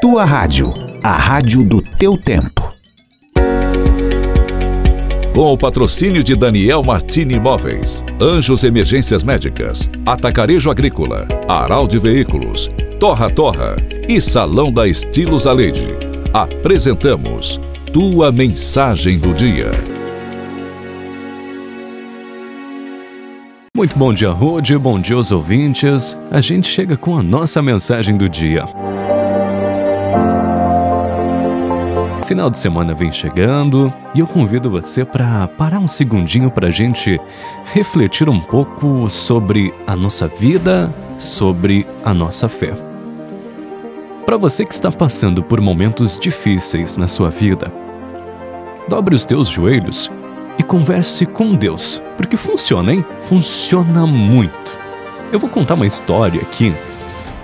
Tua Rádio, a rádio do teu tempo. Com o patrocínio de Daniel Martini Imóveis, Anjos Emergências Médicas, Atacarejo Agrícola, Aral de Veículos, Torra Torra e Salão da Estilos Aleide, apresentamos Tua Mensagem do Dia. Muito bom dia, Rude, bom dia aos ouvintes. A gente chega com a nossa mensagem do dia. Final de semana vem chegando e eu convido você para parar um segundinho para a gente refletir um pouco sobre a nossa vida, sobre a nossa fé. Para você que está passando por momentos difíceis na sua vida, dobre os teus joelhos e converse com Deus, porque funciona, hein? Funciona muito. Eu vou contar uma história aqui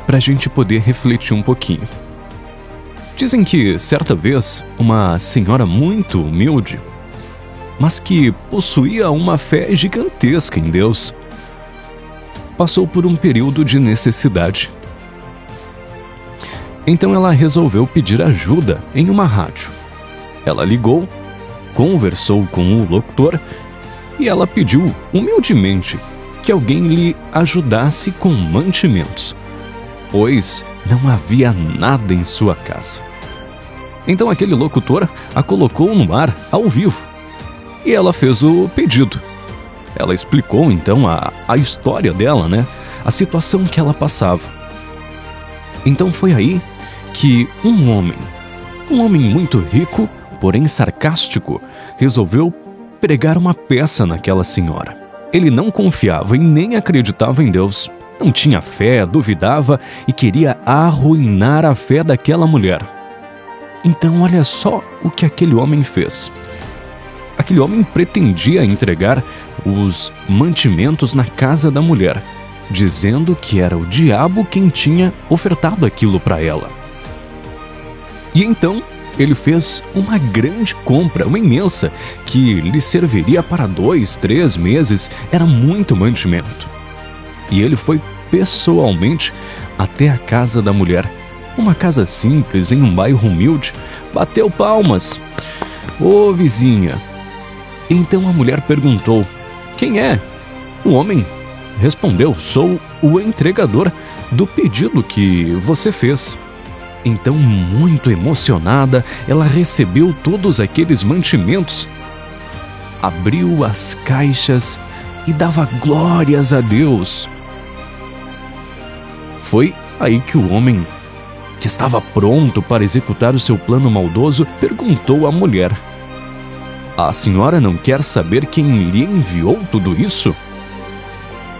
para a gente poder refletir um pouquinho. Dizem que, certa vez, uma senhora muito humilde, mas que possuía uma fé gigantesca em Deus, passou por um período de necessidade. Então ela resolveu pedir ajuda em uma rádio. Ela ligou, conversou com o locutor e ela pediu humildemente que alguém lhe ajudasse com mantimentos, pois não havia nada em sua casa. Então aquele locutor a colocou no ar ao vivo e ela fez o pedido. Ela explicou então a, a história dela, né? A situação que ela passava. Então foi aí que um homem, um homem muito rico, porém sarcástico, resolveu pregar uma peça naquela senhora. Ele não confiava e nem acreditava em Deus. Não tinha fé, duvidava e queria arruinar a fé daquela mulher. Então, olha só o que aquele homem fez. Aquele homem pretendia entregar os mantimentos na casa da mulher, dizendo que era o diabo quem tinha ofertado aquilo para ela. E então ele fez uma grande compra, uma imensa, que lhe serviria para dois, três meses, era muito mantimento. E ele foi pessoalmente até a casa da mulher uma casa simples em um bairro humilde, bateu palmas. Ô vizinha! Então a mulher perguntou: Quem é? O homem respondeu: Sou o entregador do pedido que você fez. Então, muito emocionada, ela recebeu todos aqueles mantimentos, abriu as caixas e dava glórias a Deus. Foi aí que o homem que estava pronto para executar o seu plano maldoso, perguntou à mulher: A senhora não quer saber quem lhe enviou tudo isso?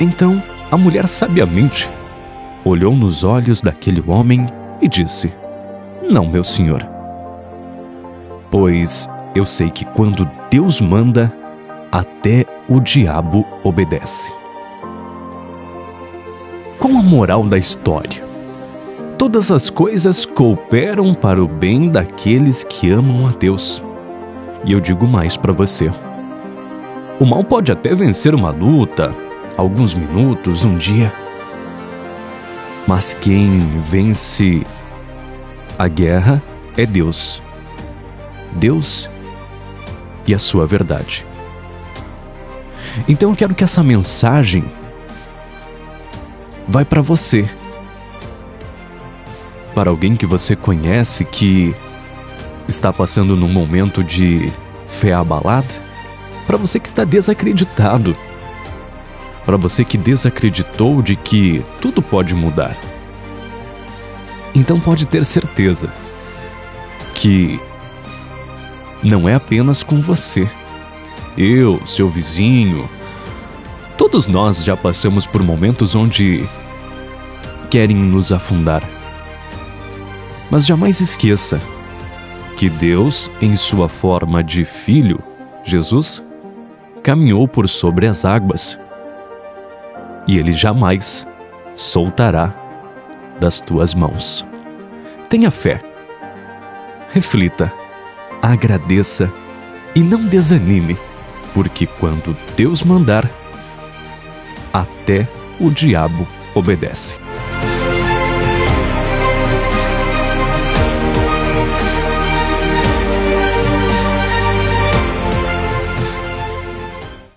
Então a mulher sabiamente olhou nos olhos daquele homem e disse: Não, meu senhor. Pois eu sei que quando Deus manda, até o diabo obedece. Qual a moral da história? todas as coisas cooperam para o bem daqueles que amam a Deus. E eu digo mais para você: o mal pode até vencer uma luta, alguns minutos, um dia. Mas quem vence a guerra é Deus. Deus e a sua verdade. Então eu quero que essa mensagem vai para você para alguém que você conhece que está passando num momento de fé abalada? Para você que está desacreditado? Para você que desacreditou de que tudo pode mudar? Então pode ter certeza que não é apenas com você. Eu, seu vizinho, todos nós já passamos por momentos onde querem nos afundar mas jamais esqueça que Deus, em sua forma de filho, Jesus, caminhou por sobre as águas e ele jamais soltará das tuas mãos. Tenha fé, reflita, agradeça e não desanime, porque quando Deus mandar, até o diabo obedece.